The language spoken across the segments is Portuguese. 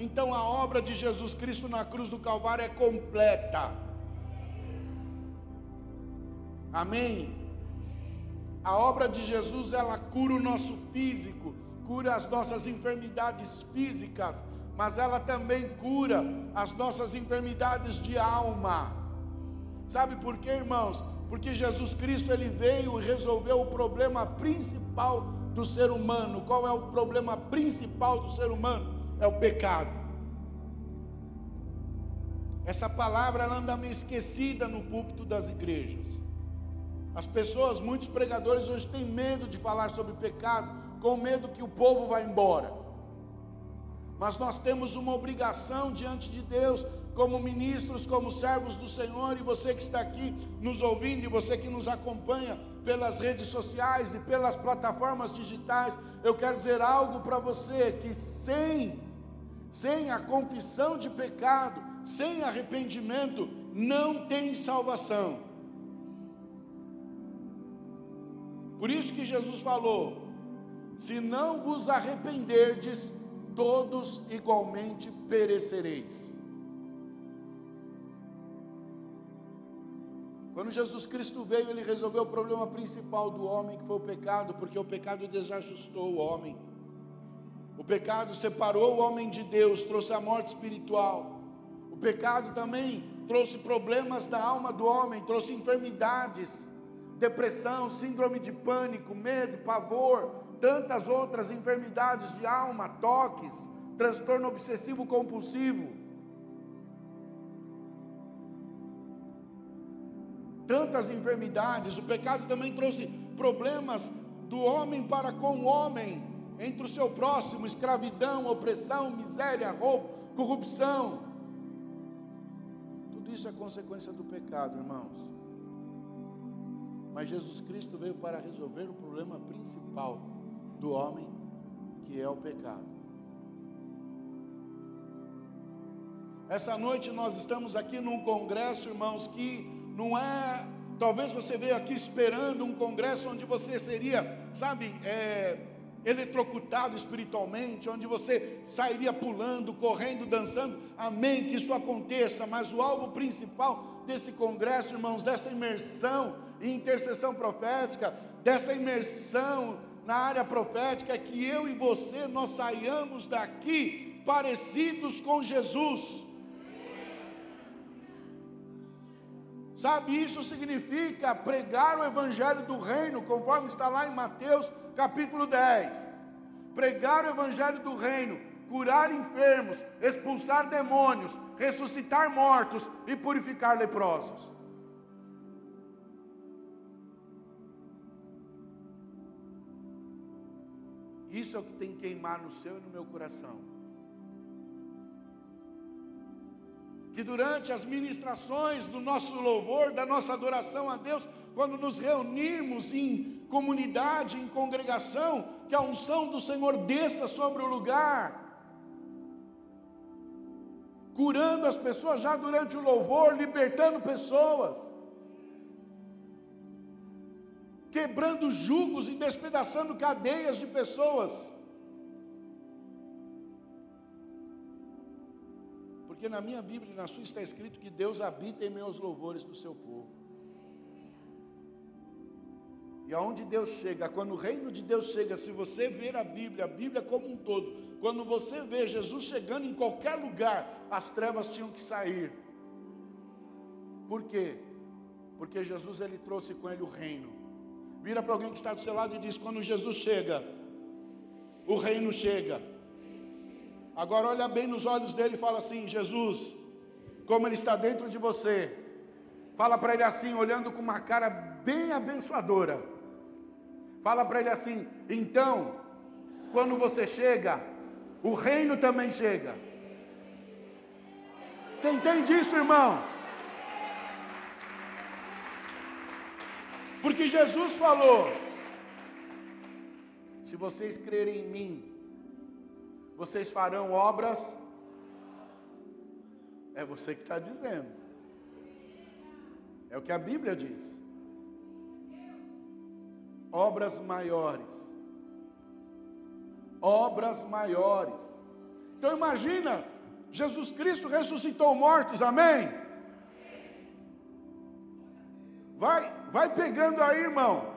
então a obra de Jesus Cristo na cruz do Calvário é completa. Amém? A obra de Jesus, ela cura o nosso físico, cura as nossas enfermidades físicas, mas ela também cura as nossas enfermidades de alma. Sabe por quê, irmãos? Porque Jesus Cristo ele veio e resolveu o problema principal do ser humano. Qual é o problema principal do ser humano? É o pecado. Essa palavra ela anda meio esquecida no púlpito das igrejas. As pessoas, muitos pregadores hoje têm medo de falar sobre pecado, com medo que o povo vá embora. Mas nós temos uma obrigação diante de Deus, como ministros, como servos do Senhor, e você que está aqui nos ouvindo, e você que nos acompanha pelas redes sociais e pelas plataformas digitais, eu quero dizer algo para você: que sem, sem a confissão de pecado, sem arrependimento, não tem salvação. Por isso que Jesus falou: se não vos arrependerdes, todos igualmente perecereis. Quando Jesus Cristo veio, ele resolveu o problema principal do homem, que foi o pecado, porque o pecado desajustou o homem. O pecado separou o homem de Deus, trouxe a morte espiritual. O pecado também trouxe problemas da alma do homem, trouxe enfermidades depressão, síndrome de pânico, medo, pavor, tantas outras enfermidades de alma, toques, transtorno obsessivo compulsivo. Tantas enfermidades, o pecado também trouxe problemas do homem para com o homem, entre o seu próximo, escravidão, opressão, miséria, roubo, corrupção. Tudo isso é consequência do pecado, irmãos. Mas Jesus Cristo veio para resolver o problema principal do homem, que é o pecado. Essa noite nós estamos aqui num congresso, irmãos, que não é. Talvez você veio aqui esperando um congresso onde você seria, sabe, é, eletrocutado espiritualmente, onde você sairia pulando, correndo, dançando. Amém, que isso aconteça, mas o alvo principal desse congresso, irmãos, dessa imersão em intercessão profética, dessa imersão na área profética, é que eu e você nós saiamos daqui parecidos com Jesus. Sabe, isso significa pregar o evangelho do reino, conforme está lá em Mateus capítulo 10. Pregar o evangelho do reino, curar enfermos, expulsar demônios, ressuscitar mortos e purificar leprosos. Isso é o que tem que queimar no seu e no meu coração. Que durante as ministrações do nosso louvor, da nossa adoração a Deus, quando nos reunirmos em comunidade, em congregação, que a unção do Senhor desça sobre o lugar, curando as pessoas já durante o louvor, libertando pessoas quebrando jugos e despedaçando cadeias de pessoas. Porque na minha Bíblia e na sua está escrito que Deus habita em meus louvores do seu povo. E aonde Deus chega, quando o reino de Deus chega, se você ver a Bíblia, a Bíblia como um todo, quando você vê Jesus chegando em qualquer lugar, as trevas tinham que sair. Por quê? Porque Jesus ele trouxe com ele o reino. Vira para alguém que está do seu lado e diz: quando Jesus chega, o reino chega. Agora olha bem nos olhos dele e fala assim: Jesus, como ele está dentro de você. Fala para ele assim, olhando com uma cara bem abençoadora. Fala para ele assim: então, quando você chega, o reino também chega. Você entende isso, irmão? Porque Jesus falou: se vocês crerem em mim, vocês farão obras. É você que está dizendo. É o que a Bíblia diz. Obras maiores. Obras maiores. Então imagina, Jesus Cristo ressuscitou mortos, amém? Vai, vai pegando aí, irmão.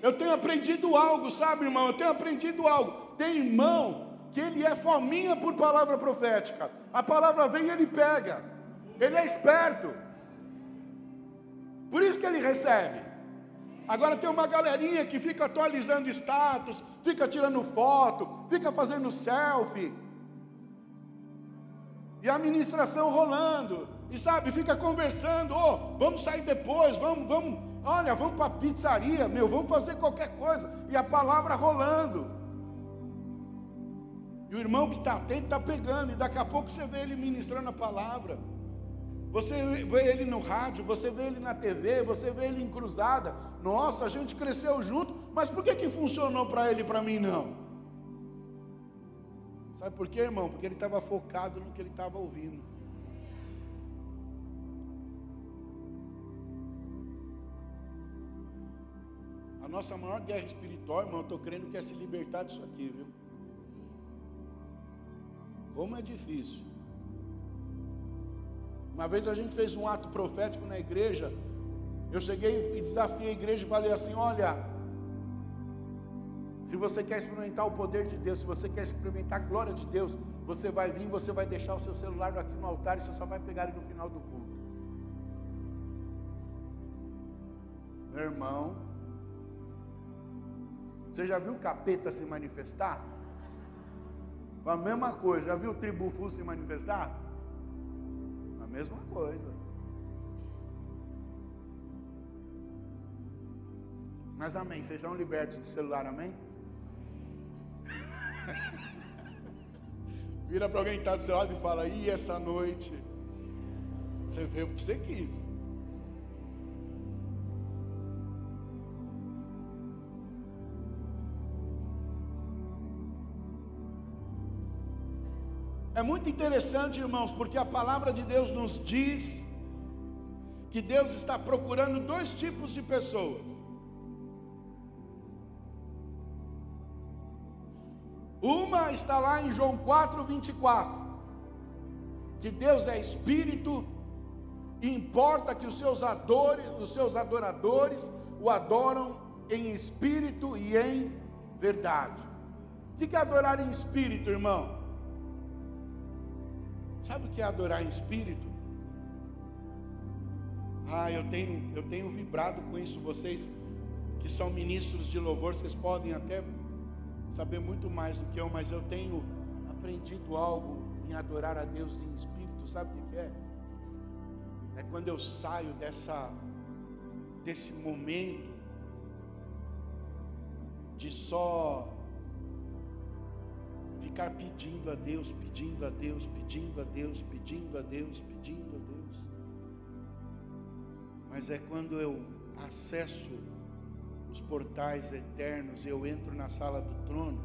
Eu tenho aprendido algo, sabe, irmão? Eu tenho aprendido algo. Tem irmão que ele é fominha por palavra profética. A palavra vem e ele pega. Ele é esperto. Por isso que ele recebe. Agora tem uma galerinha que fica atualizando status, fica tirando foto, fica fazendo selfie. E a ministração rolando. E sabe, fica conversando, oh, vamos sair depois, vamos, vamos, olha, vamos para a pizzaria, meu, vamos fazer qualquer coisa. E a palavra rolando. E o irmão que está atento está pegando, e daqui a pouco você vê ele ministrando a palavra. Você vê ele no rádio, você vê ele na TV, você vê ele em cruzada. Nossa, a gente cresceu junto, mas por que, que funcionou para ele e para mim não? Sabe por quê, irmão? Porque ele estava focado no que ele estava ouvindo. A nossa maior guerra espiritual, irmão, eu estou crendo que é se libertar disso aqui, viu? Como é difícil. Uma vez a gente fez um ato profético na igreja. Eu cheguei e desafiei a igreja e falei assim: Olha, se você quer experimentar o poder de Deus, se você quer experimentar a glória de Deus, você vai vir, você vai deixar o seu celular aqui no altar e você só vai pegar ele no final do culto. Meu irmão, você já viu o capeta se manifestar? A mesma coisa, já viu o tribufu se manifestar? mesma coisa. Mas amém, vocês são libertos do celular, amém? Vira para alguém que está do seu lado e fala, e essa noite? Você vê o que você quis. É muito interessante, irmãos, porque a palavra de Deus nos diz que Deus está procurando dois tipos de pessoas. Uma está lá em João 4, 24, que Deus é espírito, e importa que os seus, adores, os seus adoradores o adoram em espírito e em verdade. O que é adorar em espírito, irmão? Sabe o que é adorar em espírito? Ah, eu tenho, eu tenho vibrado com isso. Vocês que são ministros de louvor, vocês podem até saber muito mais do que eu, mas eu tenho aprendido algo em adorar a Deus em espírito. Sabe o que é? É quando eu saio dessa desse momento de só ficar pedindo a Deus, pedindo a Deus, pedindo a Deus, pedindo a Deus, pedindo a Deus. Mas é quando eu acesso os portais eternos, eu entro na sala do trono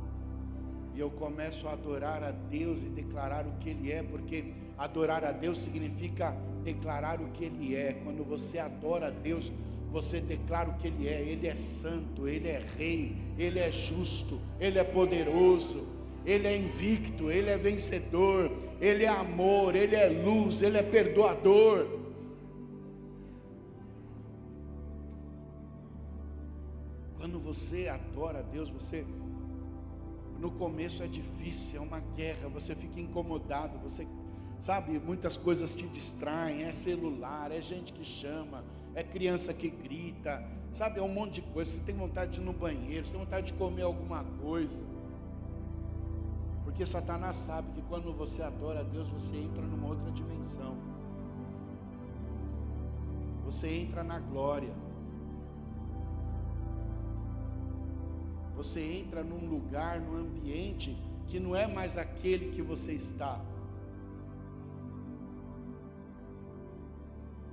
e eu começo a adorar a Deus e declarar o que Ele é, porque adorar a Deus significa declarar o que Ele é. Quando você adora a Deus, você declara o que Ele é. Ele é santo, Ele é rei, Ele é justo, Ele é poderoso. Ele é invicto, Ele é vencedor, Ele é amor, Ele é luz, Ele é perdoador. Quando você adora a Deus, você no começo é difícil, é uma guerra, você fica incomodado, você sabe, muitas coisas te distraem, é celular, é gente que chama, é criança que grita, sabe, é um monte de coisa, você tem vontade de ir no banheiro, você tem vontade de comer alguma coisa. Porque Satanás sabe que quando você adora a Deus, você entra numa outra dimensão. Você entra na glória. Você entra num lugar, num ambiente que não é mais aquele que você está.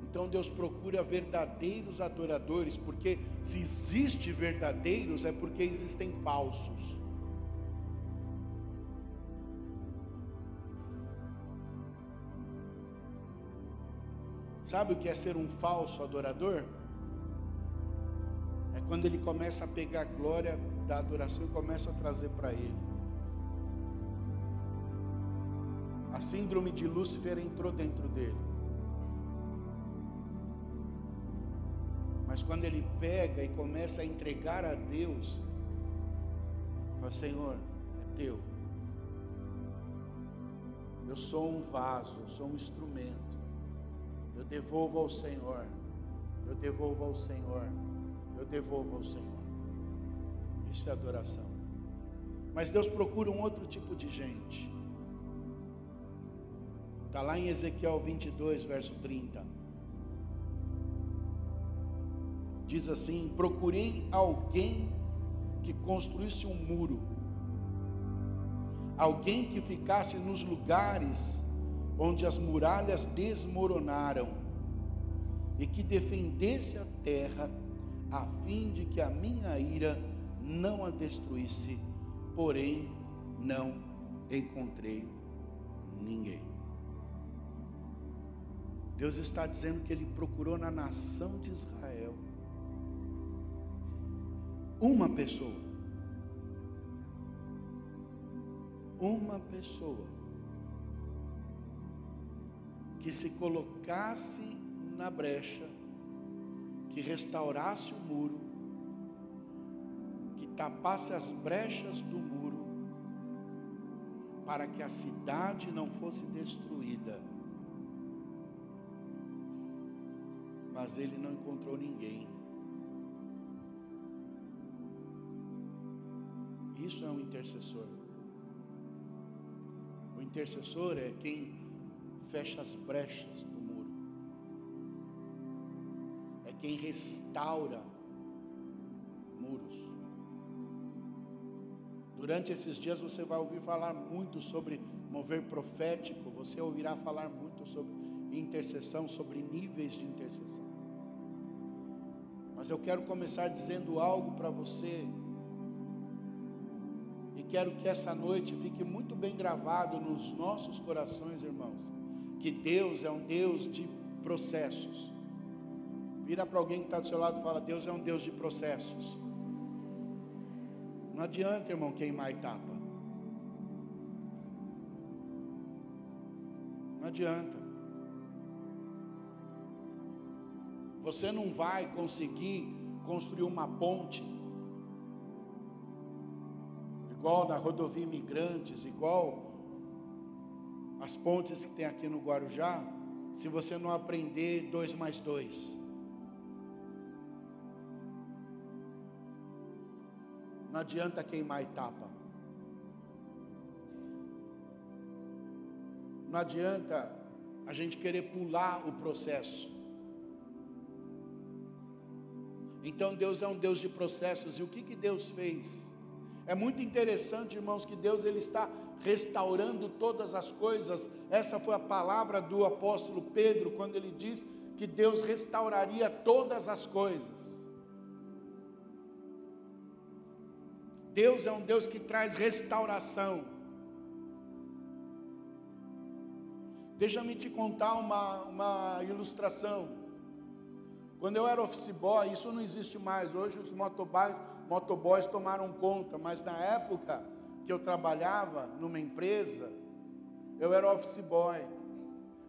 Então Deus procura verdadeiros adoradores, porque se existe verdadeiros é porque existem falsos. Sabe o que é ser um falso adorador? É quando ele começa a pegar a glória da adoração e começa a trazer para ele. A síndrome de Lúcifer entrou dentro dele. Mas quando ele pega e começa a entregar a Deus, fala: Senhor, é teu. Eu sou um vaso, eu sou um instrumento. Eu devolvo ao Senhor. Eu devolvo ao Senhor. Eu devolvo ao Senhor. Isso é adoração. Mas Deus procura um outro tipo de gente. Está lá em Ezequiel 22, verso 30. Diz assim: Procurei alguém que construísse um muro, alguém que ficasse nos lugares onde as muralhas desmoronaram, e que defendesse a terra, a fim de que a minha ira não a destruísse, porém não encontrei ninguém. Deus está dizendo que Ele procurou na nação de Israel uma pessoa, uma pessoa que se colocasse na brecha, que restaurasse o muro, que tapasse as brechas do muro, para que a cidade não fosse destruída. Mas ele não encontrou ninguém. Isso é um intercessor. O intercessor é quem fecha as brechas do muro, é quem restaura muros. Durante esses dias você vai ouvir falar muito sobre mover profético, você ouvirá falar muito sobre intercessão, sobre níveis de intercessão. Mas eu quero começar dizendo algo para você, e quero que essa noite fique muito bem gravado nos nossos corações, irmãos que Deus é um Deus de processos. Vira para alguém que está do seu lado e fala: Deus é um Deus de processos. Não adianta, irmão, queimar etapa. Não adianta. Você não vai conseguir construir uma ponte igual na rodovia Imigrantes, igual as pontes que tem aqui no Guarujá, se você não aprender dois mais dois. Não adianta queimar etapa. Não adianta a gente querer pular o processo. Então Deus é um Deus de processos. E o que, que Deus fez? É muito interessante, irmãos, que Deus ele está restaurando todas as coisas. Essa foi a palavra do apóstolo Pedro quando ele diz que Deus restauraria todas as coisas. Deus é um Deus que traz restauração. Deixa-me te contar uma, uma ilustração. Quando eu era office boy, isso não existe mais. Hoje os motoboys, motoboys tomaram conta, mas na época que eu trabalhava numa empresa, eu era office boy.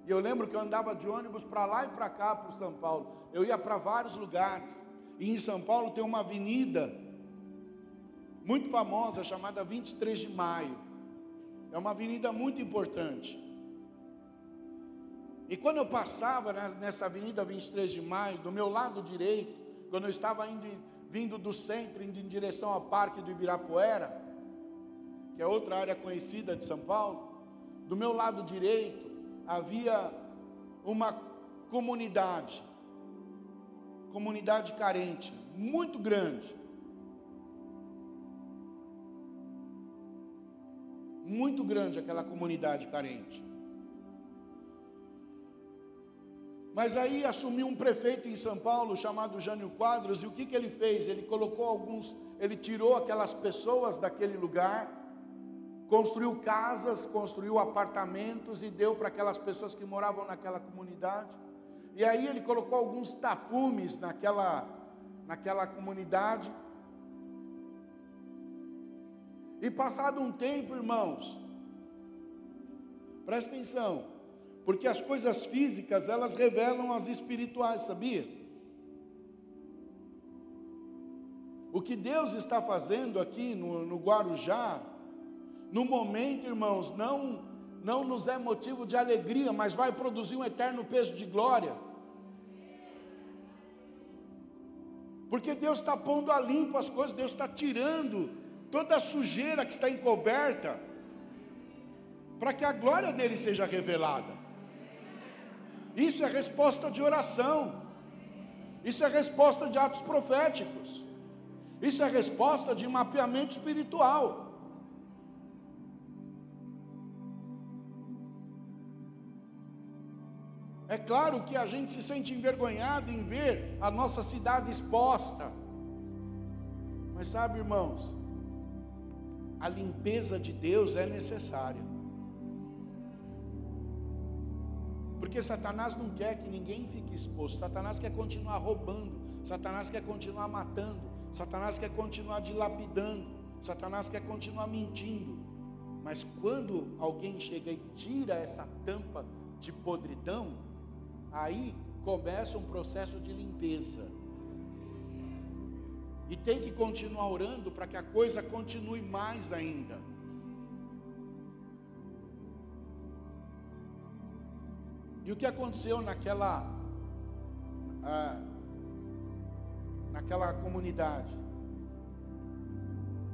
E eu lembro que eu andava de ônibus para lá e para cá, para São Paulo. Eu ia para vários lugares. E em São Paulo tem uma avenida muito famosa chamada 23 de Maio. É uma avenida muito importante. E quando eu passava nessa avenida 23 de Maio, do meu lado direito, quando eu estava indo, vindo do centro, indo em direção ao Parque do Ibirapuera, que é outra área conhecida de São Paulo, do meu lado direito havia uma comunidade, comunidade carente, muito grande. Muito grande aquela comunidade carente. Mas aí assumiu um prefeito em São Paulo chamado Jânio Quadros, e o que, que ele fez? Ele colocou alguns, ele tirou aquelas pessoas daquele lugar, construiu casas, construiu apartamentos e deu para aquelas pessoas que moravam naquela comunidade. E aí ele colocou alguns tapumes naquela, naquela comunidade. E passado um tempo, irmãos, Presta atenção, porque as coisas físicas elas revelam as espirituais, sabia? O que Deus está fazendo aqui no, no Guarujá, no momento, irmãos, não não nos é motivo de alegria, mas vai produzir um eterno peso de glória. Porque Deus está pondo a limpo as coisas, Deus está tirando toda a sujeira que está encoberta, para que a glória dele seja revelada. Isso é resposta de oração, isso é resposta de atos proféticos, isso é resposta de mapeamento espiritual. É claro que a gente se sente envergonhado em ver a nossa cidade exposta. Mas sabe, irmãos, a limpeza de Deus é necessária. Porque Satanás não quer que ninguém fique exposto. Satanás quer continuar roubando. Satanás quer continuar matando. Satanás quer continuar dilapidando. Satanás quer continuar mentindo. Mas quando alguém chega e tira essa tampa de podridão, Aí começa um processo de limpeza. E tem que continuar orando para que a coisa continue mais ainda. E o que aconteceu naquela ah, naquela comunidade?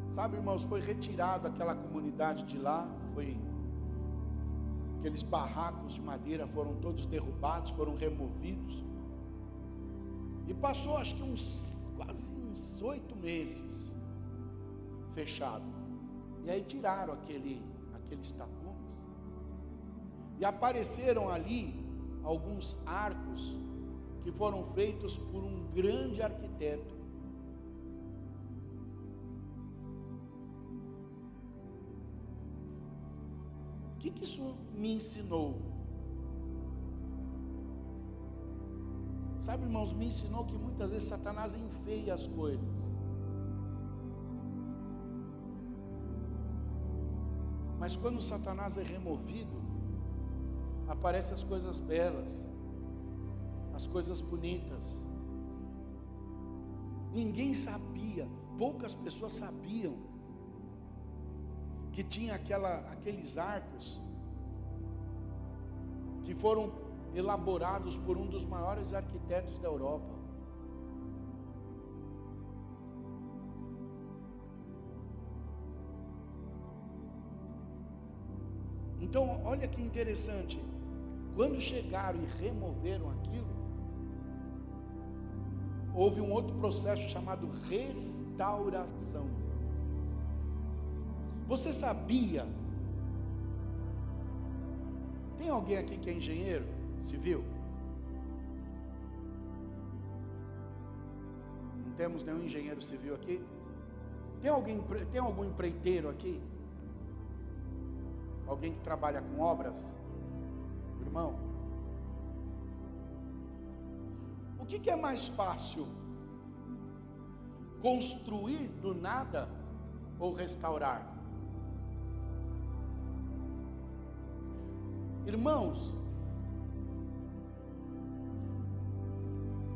Sabe, irmãos, foi retirado aquela comunidade de lá, foi aqueles barracos de madeira foram todos derrubados, foram removidos. E passou acho que uns quase uns oito meses fechado. E aí tiraram aquele, aqueles tapumes. E apareceram ali alguns arcos que foram feitos por um grande arquiteto que, que isso me ensinou? Sabe, irmãos, me ensinou que muitas vezes Satanás enfeia as coisas. Mas quando Satanás é removido, aparecem as coisas belas, as coisas bonitas. Ninguém sabia, poucas pessoas sabiam que tinha aquela, aqueles arcos que foram elaborados por um dos maiores arquitetos da Europa. Então, olha que interessante. Quando chegaram e removeram aquilo, houve um outro processo chamado restauração. Você sabia? Tem alguém aqui que é engenheiro civil? Não temos nenhum engenheiro civil aqui? Tem alguém, tem algum empreiteiro aqui? Alguém que trabalha com obras? Irmão? O que, que é mais fácil? Construir do nada ou restaurar? Irmãos,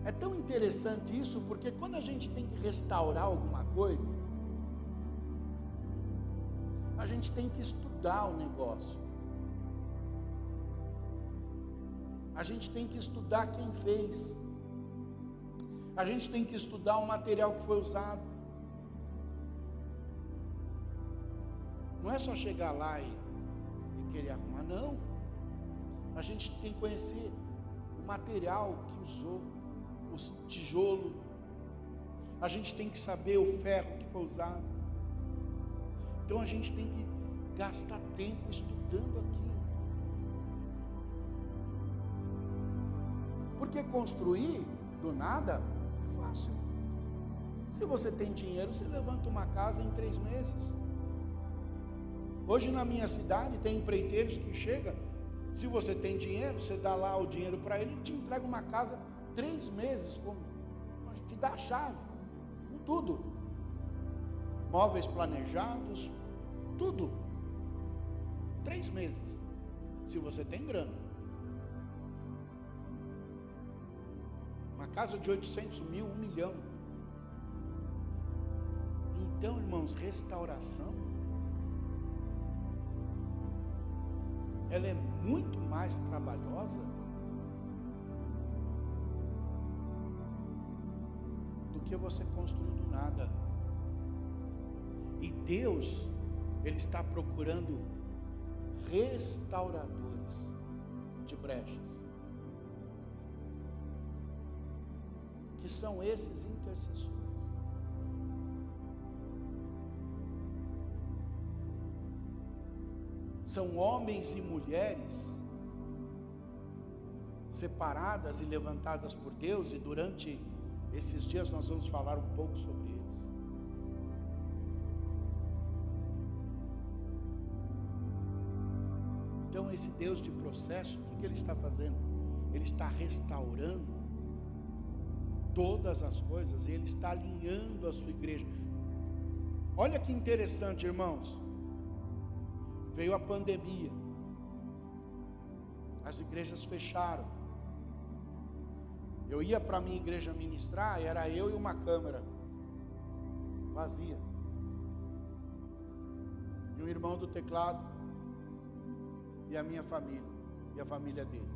é tão interessante isso, porque quando a gente tem que restaurar alguma coisa, a gente tem que estudar o negócio. A gente tem que estudar quem fez. A gente tem que estudar o material que foi usado. Não é só chegar lá e, e querer arrumar, não. A gente tem que conhecer o material que usou, o tijolo. A gente tem que saber o ferro que foi usado. Então a gente tem que gastar tempo estudando aquilo. Porque construir do nada é fácil. Se você tem dinheiro, você levanta uma casa em três meses. Hoje na minha cidade tem empreiteiros que chegam se você tem dinheiro, você dá lá o dinheiro para ele, ele te entrega uma casa três meses, com, te dá a chave, com tudo. Móveis planejados, tudo. Três meses. Se você tem grana. Uma casa de 800 mil, um milhão. Então, irmãos, restauração, ela é muito mais trabalhosa do que você construir do nada. E Deus, Ele está procurando restauradores de brechas. Que são esses intercessores. São homens e mulheres separadas e levantadas por Deus, e durante esses dias nós vamos falar um pouco sobre eles. Então, esse Deus de processo, o que, Ele está fazendo? Ele está restaurando todas as coisas, Ele está alinhando a sua igreja. Olha que interessante, irmãos. Veio a pandemia, as igrejas fecharam. Eu ia para a minha igreja ministrar, era eu e uma câmera vazia. E um irmão do teclado e a minha família e a família dele.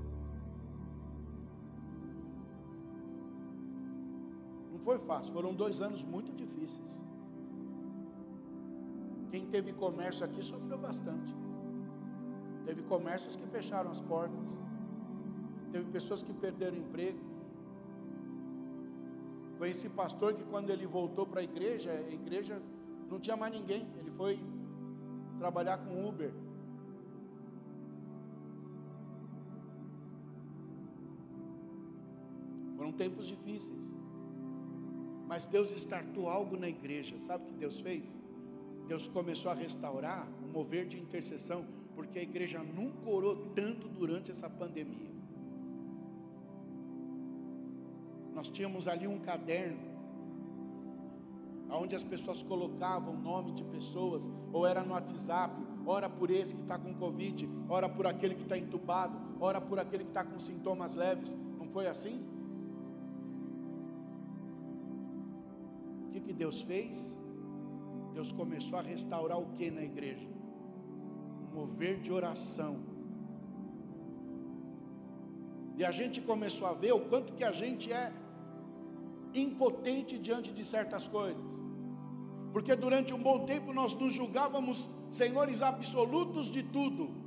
Não foi fácil, foram dois anos muito difíceis. Quem teve comércio aqui sofreu bastante. Teve comércios que fecharam as portas. Teve pessoas que perderam emprego. Conheci pastor que quando ele voltou para a igreja, a igreja não tinha mais ninguém. Ele foi trabalhar com Uber. Foram tempos difíceis. Mas Deus estartou algo na igreja. Sabe o que Deus fez? Deus começou a restaurar, um mover de intercessão, porque a igreja nunca orou tanto durante essa pandemia. Nós tínhamos ali um caderno, onde as pessoas colocavam o nome de pessoas, ou era no WhatsApp, ora por esse que está com Covid, ora por aquele que está entubado, ora por aquele que está com sintomas leves. Não foi assim? O que, que Deus fez? Deus começou a restaurar o que na igreja? Um mover de oração. E a gente começou a ver o quanto que a gente é impotente diante de certas coisas. Porque durante um bom tempo nós nos julgávamos senhores absolutos de tudo.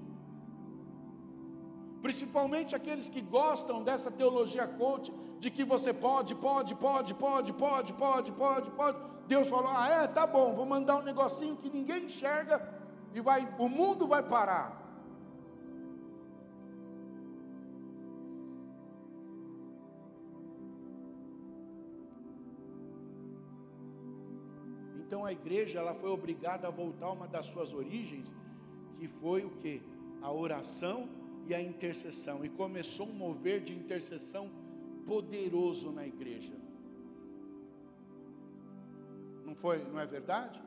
Principalmente aqueles que gostam dessa teologia coach, de que você pode, pode, pode, pode, pode, pode, pode, pode. Deus falou: "Ah, é, tá bom, vou mandar um negocinho que ninguém enxerga e vai, o mundo vai parar". Então a igreja ela foi obrigada a voltar a uma das suas origens, que foi o que? A oração e a intercessão. E começou um mover de intercessão poderoso na igreja. Não foi, não é verdade?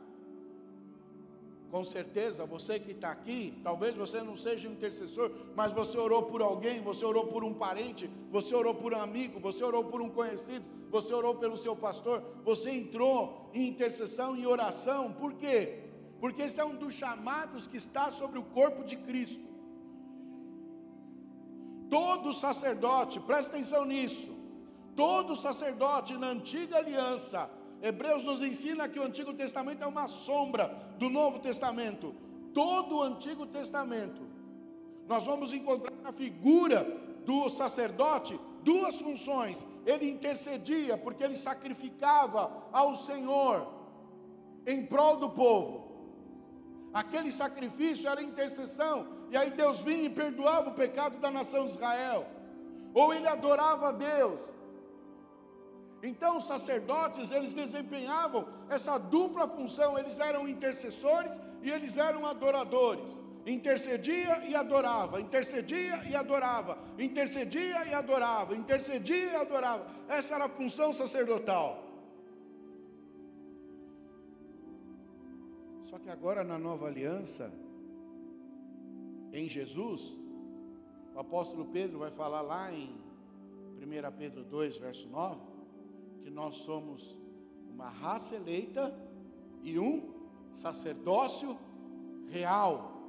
Com certeza, você que está aqui, talvez você não seja um intercessor, mas você orou por alguém, você orou por um parente, você orou por um amigo, você orou por um conhecido, você orou pelo seu pastor, você entrou em intercessão e oração, por quê? Porque esse é um dos chamados que está sobre o corpo de Cristo. Todo sacerdote, presta atenção nisso, todo sacerdote na antiga aliança, Hebreus nos ensina que o Antigo Testamento é uma sombra do Novo Testamento. Todo o Antigo Testamento, nós vamos encontrar a figura do sacerdote duas funções. Ele intercedia, porque ele sacrificava ao Senhor em prol do povo. Aquele sacrifício era intercessão, e aí Deus vinha e perdoava o pecado da nação de Israel. Ou ele adorava a Deus. Então os sacerdotes, eles desempenhavam essa dupla função, eles eram intercessores e eles eram adoradores intercedia e adorava, intercedia e adorava, intercedia e adorava, intercedia e adorava. Essa era a função sacerdotal. Só que agora na nova aliança, em Jesus, O apóstolo Pedro vai falar lá em 1 Pedro 2, verso 9, que nós somos uma raça eleita e um sacerdócio real,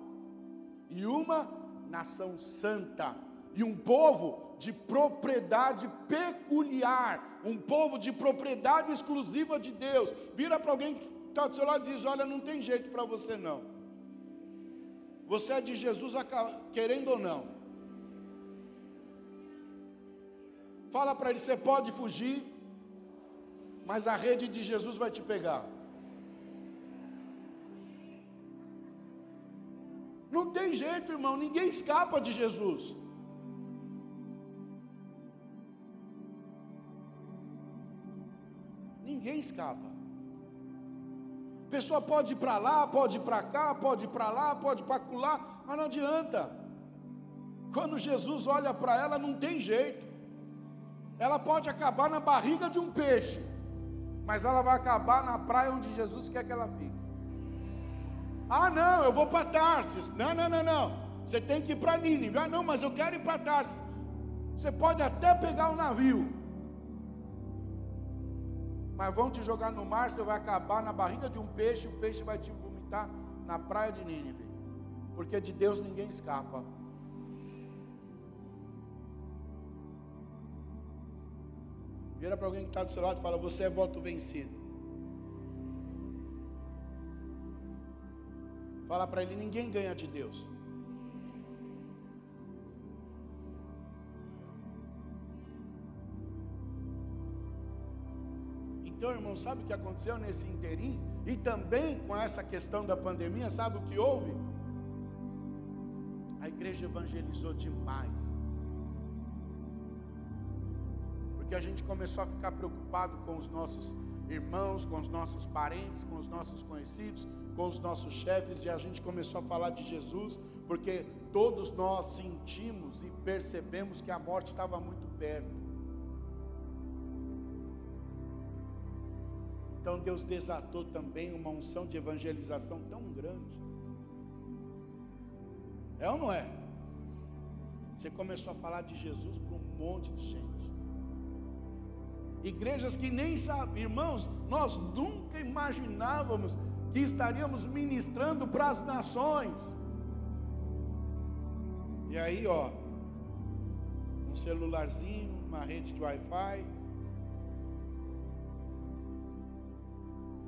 e uma nação santa, e um povo de propriedade peculiar, um povo de propriedade exclusiva de Deus. Vira para alguém que está do seu lado e diz: Olha, não tem jeito para você não. Você é de Jesus querendo ou não. Fala para ele: você pode fugir, mas a rede de Jesus vai te pegar. Não tem jeito, irmão, ninguém escapa de Jesus. Ninguém escapa. Pessoa pode ir para lá, pode ir para cá, pode ir para lá, pode ir para lá, mas não adianta. Quando Jesus olha para ela, não tem jeito. Ela pode acabar na barriga de um peixe, mas ela vai acabar na praia onde Jesus quer que ela fique. Ah, não, eu vou para Tarsis. Não, não, não, não. Você tem que ir para Nínive. Ah, não, mas eu quero ir para Tarsis. Você pode até pegar um navio. Mas vão te jogar no mar, você vai acabar na barriga de um peixe, o peixe vai te vomitar na praia de Nínive. Porque de Deus ninguém escapa. Vira para alguém que está do seu lado e fala: Você é voto vencido. Fala para ele: ninguém ganha de Deus. Então, irmão, sabe o que aconteceu nesse interim? E também com essa questão da pandemia, sabe o que houve? A igreja evangelizou demais. Porque a gente começou a ficar preocupado com os nossos irmãos, com os nossos parentes, com os nossos conhecidos, com os nossos chefes, e a gente começou a falar de Jesus, porque todos nós sentimos e percebemos que a morte estava muito perto. Então Deus desatou também uma unção de evangelização tão grande. É ou não é? Você começou a falar de Jesus para um monte de gente igrejas que nem sabem, irmãos, nós nunca imaginávamos que estaríamos ministrando para as nações. E aí, ó, um celularzinho, uma rede de Wi-Fi.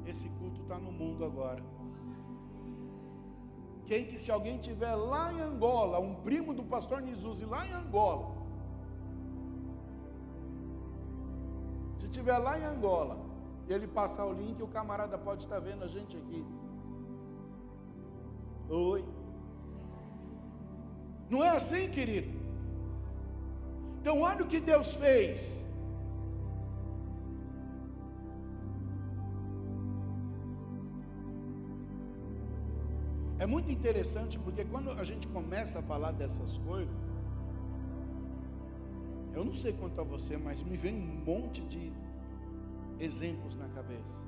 Esse culto está no mundo agora. Quem que se alguém tiver lá em Angola, um primo do pastor Nizuzi lá em Angola, Se tiver lá em Angola, e ele passar o link, o camarada pode estar vendo a gente aqui. Oi. Não é assim, querido? Então, olha o que Deus fez. É muito interessante porque quando a gente começa a falar dessas coisas, eu não sei quanto a você, mas me vem um monte de exemplos na cabeça.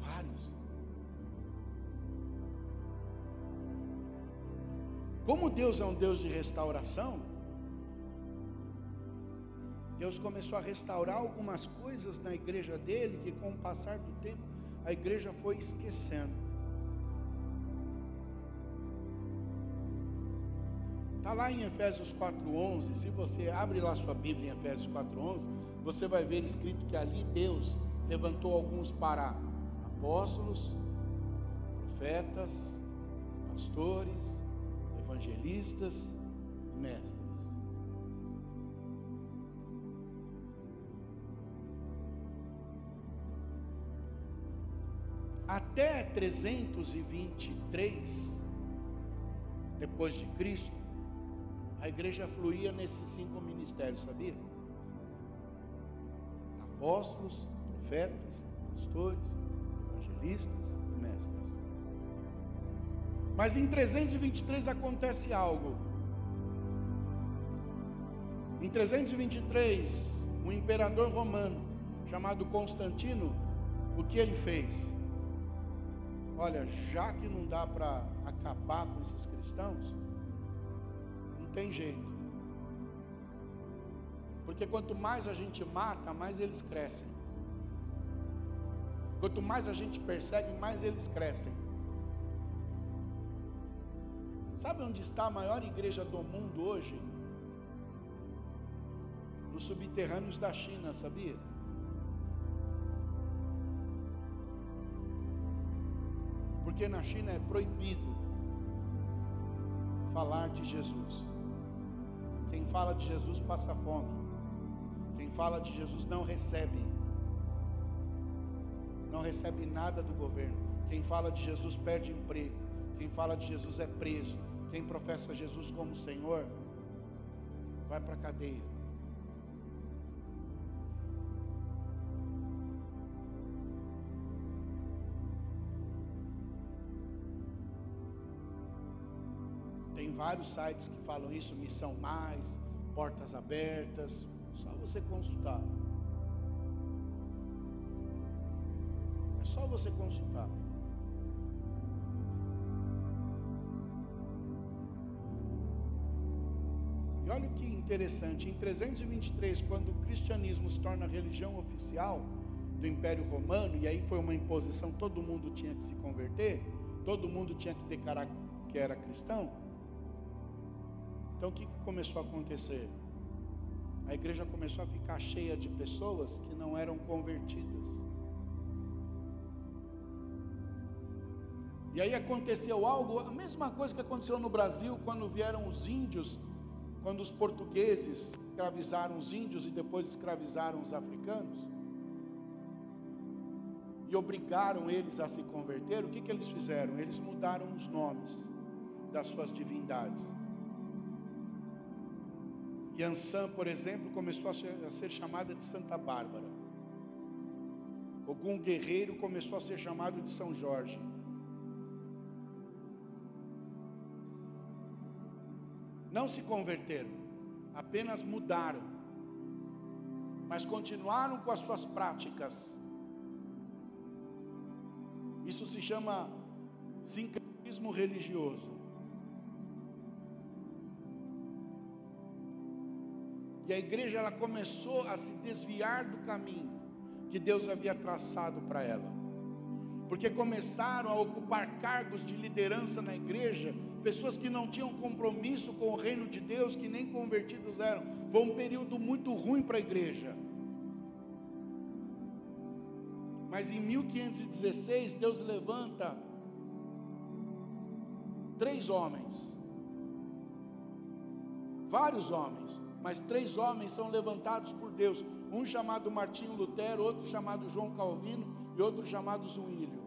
Vários. Como Deus é um Deus de restauração, Deus começou a restaurar algumas coisas na igreja dele que, com o passar do tempo, a igreja foi esquecendo. Está lá em Efésios 4,11. Se você abre lá sua Bíblia em Efésios 4,11, você vai ver escrito que ali Deus levantou alguns para apóstolos, profetas, pastores, evangelistas e mestres. Até 323 depois de Cristo, a igreja fluía nesses cinco ministérios, sabia? Apóstolos, profetas, pastores, evangelistas e mestres. Mas em 323 acontece algo. Em 323, um imperador romano chamado Constantino, o que ele fez? Olha, já que não dá para acabar com esses cristãos, não tem jeito. Porque quanto mais a gente mata, mais eles crescem. Quanto mais a gente persegue, mais eles crescem. Sabe onde está a maior igreja do mundo hoje? Nos subterrâneos da China, sabia? Porque na China é proibido falar de Jesus. Quem fala de Jesus passa fome. Quem fala de Jesus não recebe. Não recebe nada do governo. Quem fala de Jesus perde emprego. Quem fala de Jesus é preso. Quem professa Jesus como Senhor vai para a cadeia. Tem vários sites que falam isso, Missão Mais, Portas Abertas, só você consultar. É só você consultar. E olha que interessante, em 323, quando o cristianismo se torna religião oficial do Império Romano, e aí foi uma imposição, todo mundo tinha que se converter, todo mundo tinha que declarar que era cristão. Então o que começou a acontecer? A igreja começou a ficar cheia de pessoas que não eram convertidas. E aí aconteceu algo, a mesma coisa que aconteceu no Brasil quando vieram os índios, quando os portugueses escravizaram os índios e depois escravizaram os africanos. E obrigaram eles a se converter, o que, que eles fizeram? Eles mudaram os nomes das suas divindades. Yansan, por exemplo, começou a ser, chamada de Santa Bárbara. Algum guerreiro começou a ser chamado de São Jorge. Não se converteram, apenas mudaram, mas continuaram com as suas práticas. Isso se chama sincretismo religioso. E a igreja ela começou a se desviar do caminho que Deus havia traçado para ela. Porque começaram a ocupar cargos de liderança na igreja, pessoas que não tinham compromisso com o reino de Deus, que nem convertidos eram. Foi um período muito ruim para a igreja. Mas em 1516, Deus levanta três homens, vários homens, mas três homens são levantados por Deus: um chamado Martinho Lutero, outro chamado João Calvino e outro chamado Zuílio.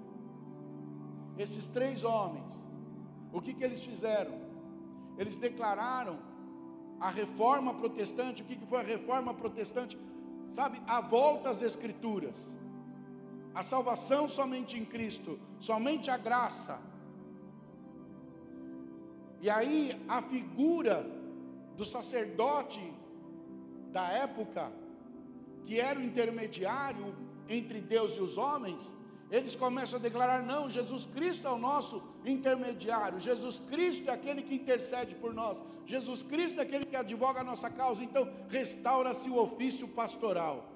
Esses três homens, o que, que eles fizeram? Eles declararam a reforma protestante. O que, que foi a reforma protestante? Sabe, a volta às Escrituras, a salvação somente em Cristo, somente a graça. E aí a figura do sacerdote da época, que era o intermediário entre Deus e os homens, eles começam a declarar: não, Jesus Cristo é o nosso intermediário, Jesus Cristo é aquele que intercede por nós, Jesus Cristo é aquele que advoga a nossa causa, então restaura-se o ofício pastoral.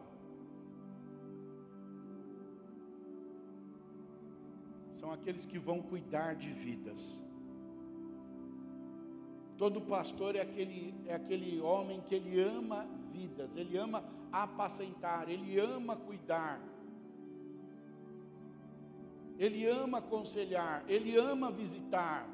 São aqueles que vão cuidar de vidas. Todo pastor é aquele, é aquele homem que ele ama vidas, ele ama apacentar, ele ama cuidar, ele ama aconselhar, ele ama visitar.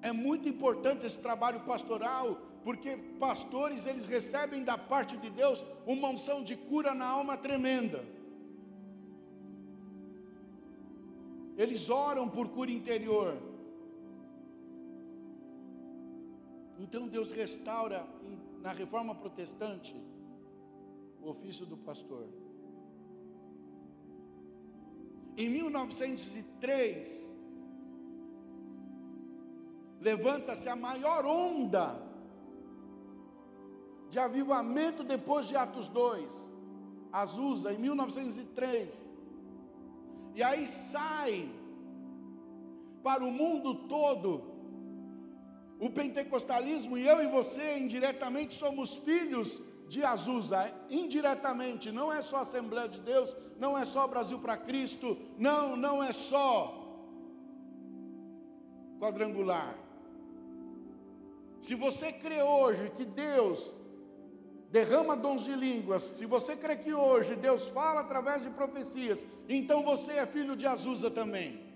É muito importante esse trabalho pastoral, porque pastores eles recebem da parte de Deus uma unção de cura na alma tremenda. Eles oram por cura interior. Então Deus restaura na reforma protestante o ofício do pastor. Em 1903, levanta-se a maior onda de avivamento depois de Atos 2, Azusa, em 1903. E aí sai para o mundo todo. O pentecostalismo e eu e você indiretamente somos filhos de Azusa, indiretamente, não é só Assembleia de Deus, não é só Brasil para Cristo, não, não é só quadrangular. Se você crê hoje que Deus derrama dons de línguas, se você crê que hoje Deus fala através de profecias, então você é filho de Azusa também.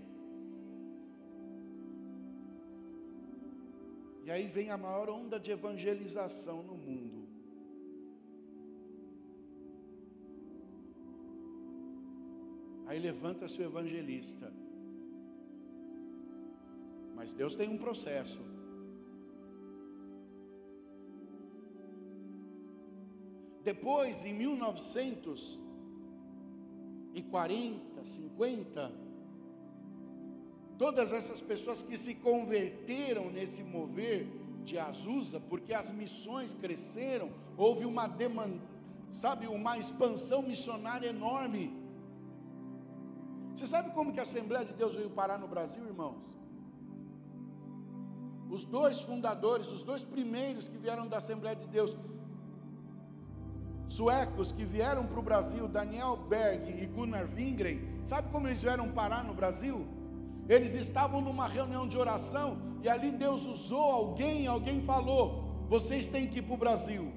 E aí vem a maior onda de evangelização no mundo. Aí levanta-se o evangelista. Mas Deus tem um processo. Depois, em 1940, 50, todas essas pessoas que se converteram nesse mover de Azusa, porque as missões cresceram, houve uma demanda, sabe, uma expansão missionária enorme. Você sabe como que a Assembleia de Deus veio parar no Brasil, irmãos? Os dois fundadores, os dois primeiros que vieram da Assembleia de Deus, suecos que vieram para o Brasil, Daniel Berg e Gunnar Wingren, sabe como eles vieram parar no Brasil? Eles estavam numa reunião de oração e ali Deus usou alguém, alguém falou: vocês têm que ir para o Brasil.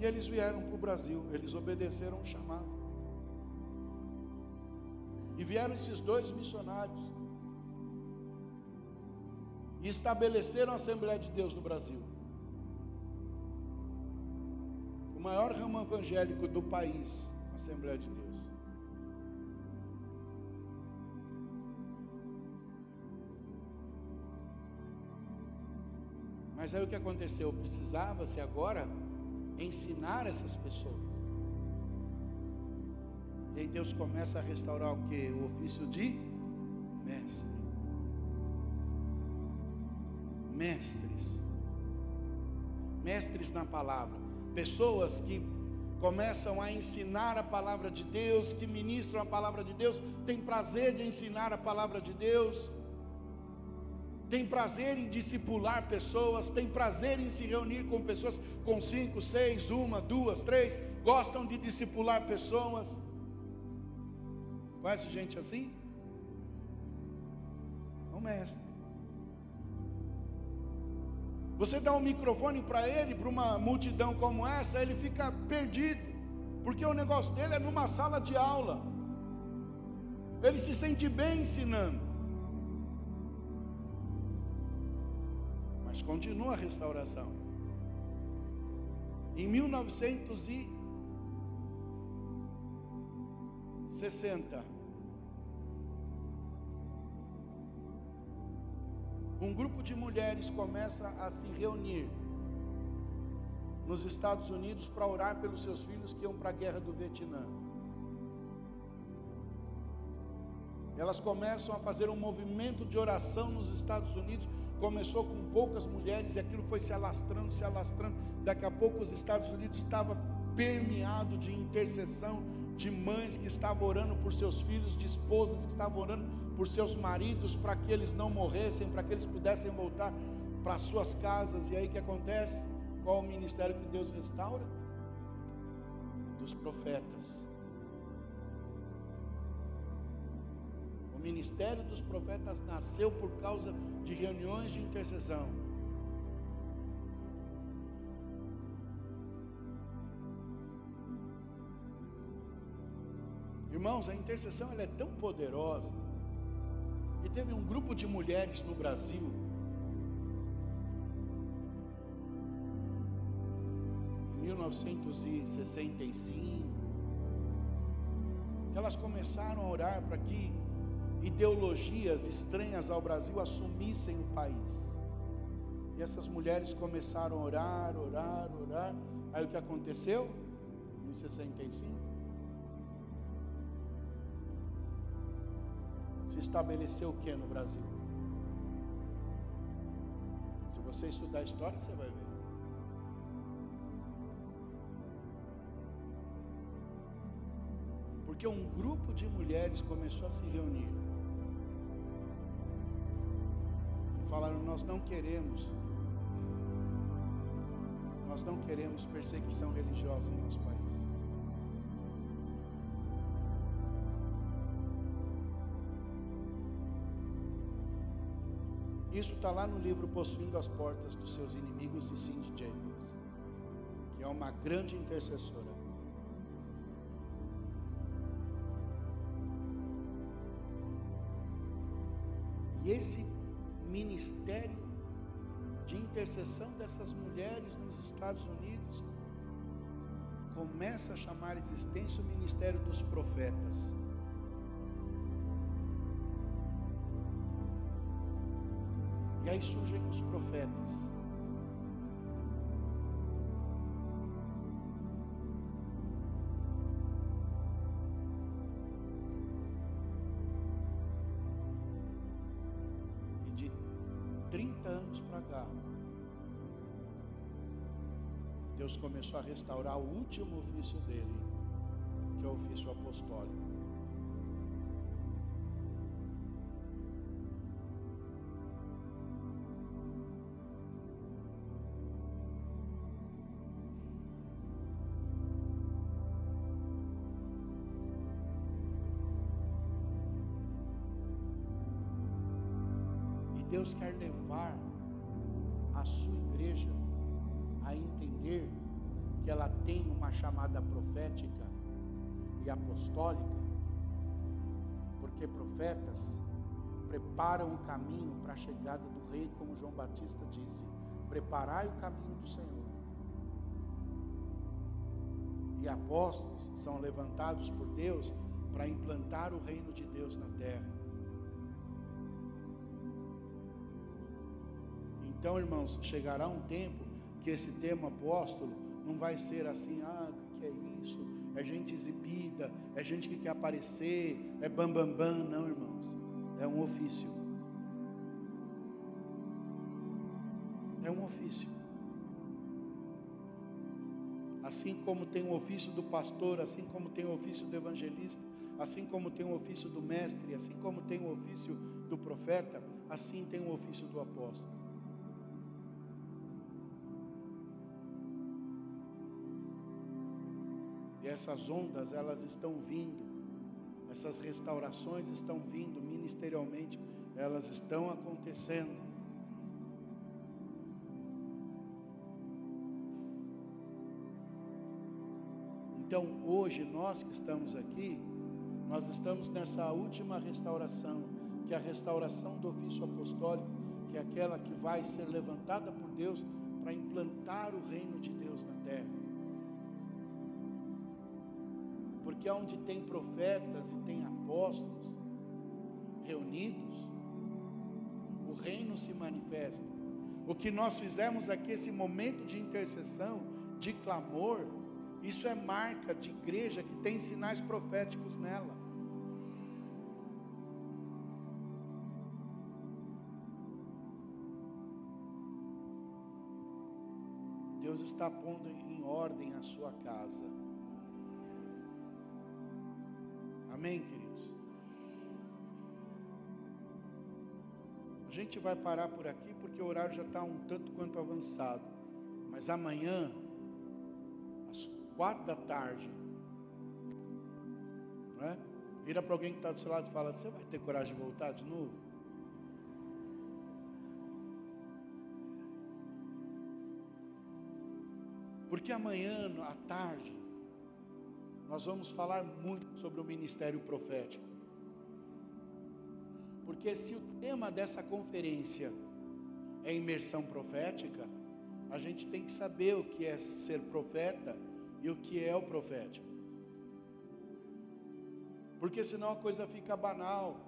E eles vieram para o Brasil, eles obedeceram o chamado. E vieram esses dois missionários. E estabeleceram a Assembleia de Deus no Brasil. O maior ramo evangélico do país, Assembleia de Deus. Mas aí o que aconteceu? Precisava-se agora ensinar essas pessoas. E aí Deus começa a restaurar o que? O ofício de mestre. Mestres. Mestres na palavra. Pessoas que começam a ensinar a palavra de Deus, que ministram a palavra de Deus, têm prazer de ensinar a palavra de Deus tem prazer em discipular pessoas, tem prazer em se reunir com pessoas com cinco, seis, uma, duas, três, gostam de discipular pessoas. Conhece gente assim? É um mestre. Você dá um microfone para ele, para uma multidão como essa, ele fica perdido, porque o negócio dele é numa sala de aula. Ele se sente bem ensinando. Continua a restauração. Em 1960, um grupo de mulheres começa a se reunir nos Estados Unidos para orar pelos seus filhos que iam para a guerra do Vietnã. Elas começam a fazer um movimento de oração nos Estados Unidos Começou com poucas mulheres e aquilo foi se alastrando, se alastrando. Daqui a pouco os Estados Unidos estava permeado de intercessão de mães que estavam orando por seus filhos, de esposas que estavam orando por seus maridos, para que eles não morressem, para que eles pudessem voltar para suas casas. E aí que acontece? Qual o ministério que Deus restaura? Dos profetas. Ministério dos profetas nasceu por causa de reuniões de intercessão. Irmãos, a intercessão ela é tão poderosa que teve um grupo de mulheres no Brasil em 1965 que elas começaram a orar para que ideologias estranhas ao Brasil assumissem o país. E essas mulheres começaram a orar, orar, orar. Aí o que aconteceu? Em 65. Se estabeleceu o que no Brasil? Se você estudar história, você vai ver. Porque um grupo de mulheres começou a se reunir falaram: Nós não queremos, nós não queremos perseguição religiosa no nosso país. Isso está lá no livro Possuindo as Portas dos Seus Inimigos, de Cindy Jacobs, que é uma grande intercessora. E esse ministério de intercessão dessas mulheres nos Estados Unidos começa a chamar existência o ministério dos profetas. E aí surgem os profetas. Começou a restaurar o último ofício dele, que é o ofício apostólico. Deus quer levar a sua igreja a entender que ela tem uma chamada profética e apostólica, porque profetas preparam o caminho para a chegada do rei, como João Batista disse: preparai o caminho do Senhor. E apóstolos são levantados por Deus para implantar o reino de Deus na terra. Então, irmãos, chegará um tempo que esse termo apóstolo não vai ser assim, ah, o que é isso? É gente exibida, é gente que quer aparecer, é bambambam, bam, bam. não, irmãos. É um ofício. É um ofício. Assim como tem o ofício do pastor, assim como tem o ofício do evangelista, assim como tem o ofício do mestre, assim como tem o ofício do profeta, assim tem o ofício do apóstolo. Essas ondas, elas estão vindo, essas restaurações estão vindo ministerialmente, elas estão acontecendo. Então, hoje, nós que estamos aqui, nós estamos nessa última restauração, que é a restauração do ofício apostólico, que é aquela que vai ser levantada por Deus para implantar o reino de Deus na terra. Porque onde tem profetas e tem apóstolos reunidos, o reino se manifesta. O que nós fizemos aqui, esse momento de intercessão, de clamor, isso é marca de igreja que tem sinais proféticos nela. Deus está pondo em ordem a sua casa. Amém, queridos? A gente vai parar por aqui porque o horário já está um tanto quanto avançado. Mas amanhã, às quatro da tarde, né? vira para alguém que está do seu lado e fala: Você vai ter coragem de voltar de novo? Porque amanhã, à tarde, nós vamos falar muito sobre o ministério profético. Porque se o tema dessa conferência é imersão profética, a gente tem que saber o que é ser profeta e o que é o profético. Porque senão a coisa fica banal.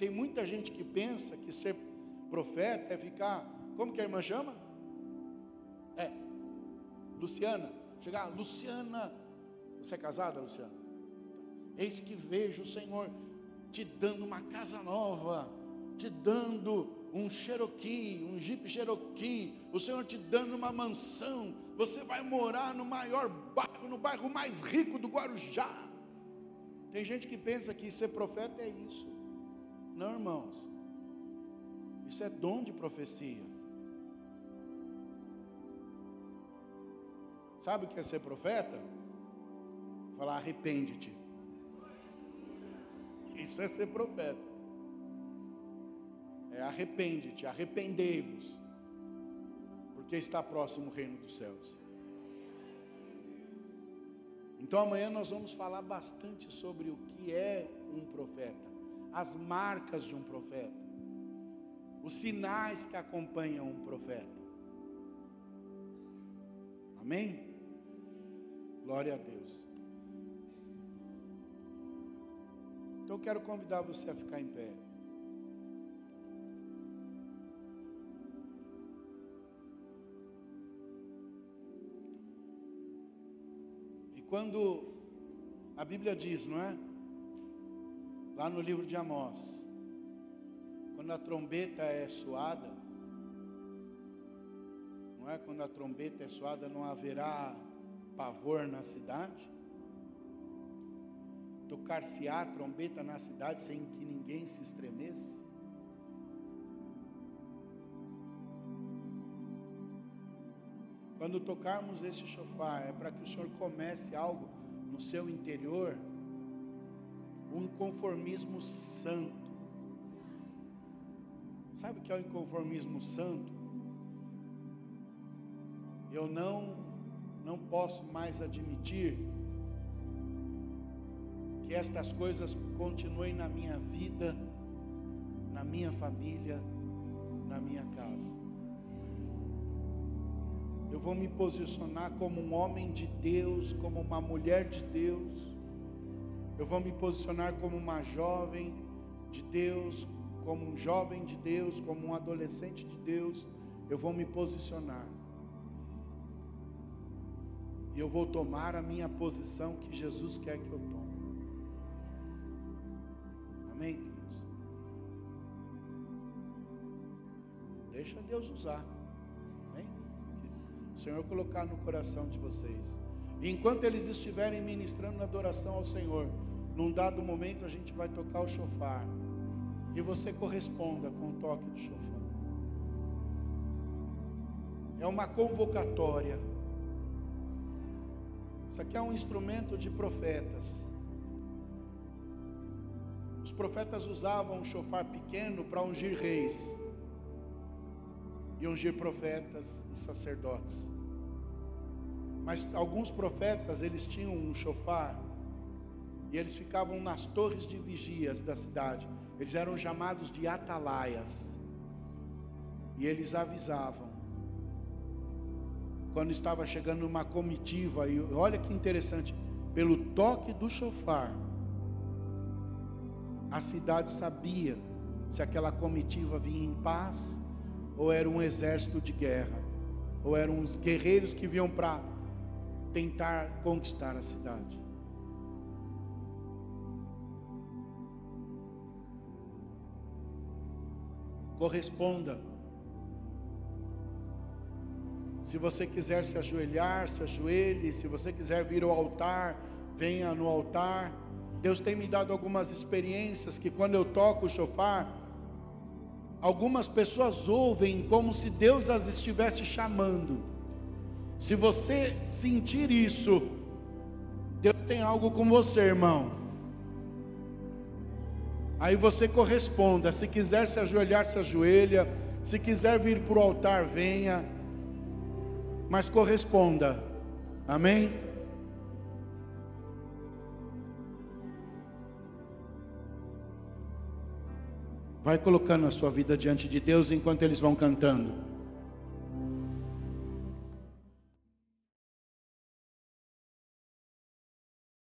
Tem muita gente que pensa que ser profeta é ficar, como que a irmã chama? É, Luciana. Chegar, Luciana, você é casada, Luciano? Eis que vejo o Senhor te dando uma casa nova, te dando um Cherokee, um Jeep Cherokee, o Senhor te dando uma mansão, você vai morar no maior bairro, no bairro mais rico do Guarujá. Tem gente que pensa que ser profeta é isso. Não, irmãos. Isso é dom de profecia. Sabe o que é ser profeta? Falar arrepende-te. Isso é ser profeta. É arrepende-te, arrependei-vos, porque está próximo o reino dos céus. Então amanhã nós vamos falar bastante sobre o que é um profeta, as marcas de um profeta, os sinais que acompanham um profeta. Amém? Glória a Deus. Então eu quero convidar você a ficar em pé. Quando a Bíblia diz, não é? Lá no livro de Amós, quando a trombeta é soada, não é? Quando a trombeta é soada, não haverá pavor na cidade. Tocar-se-á trombeta na cidade sem que ninguém se estremeça. Quando tocarmos esse chofar, é para que o Senhor comece algo no seu interior, um inconformismo santo. Sabe o que é o inconformismo santo? Eu não não posso mais admitir que estas coisas continuem na minha vida, na minha família, na minha casa eu vou me posicionar como um homem de Deus, como uma mulher de Deus, eu vou me posicionar como uma jovem de Deus, como um jovem de Deus, como um adolescente de Deus, eu vou me posicionar. E eu vou tomar a minha posição que Jesus quer que eu tome. Amém, queridos? Deixa Deus usar. Senhor colocar no coração de vocês. E enquanto eles estiverem ministrando na adoração ao Senhor, num dado momento a gente vai tocar o chofar. E você corresponda com o toque do chofar. É uma convocatória. Isso aqui é um instrumento de profetas. Profetas usavam um chofar pequeno para ungir reis e ungir profetas e sacerdotes. Mas alguns profetas, eles tinham um chofar e eles ficavam nas torres de vigias da cidade. Eles eram chamados de atalaias. E eles avisavam. Quando estava chegando uma comitiva, e olha que interessante, pelo toque do chofar, a cidade sabia se aquela comitiva vinha em paz ou era um exército de guerra, ou eram os guerreiros que vinham para tentar conquistar a cidade. Corresponda. Se você quiser se ajoelhar, se ajoelhe. Se você quiser vir ao altar, venha no altar. Deus tem me dado algumas experiências que quando eu toco o chofar, Algumas pessoas ouvem como se Deus as estivesse chamando. Se você sentir isso, Deus tem algo com você, irmão. Aí você corresponda. Se quiser se ajoelhar, se ajoelha. Se quiser vir para o altar, venha. Mas corresponda. Amém? Vai colocando a sua vida diante de Deus enquanto eles vão cantando.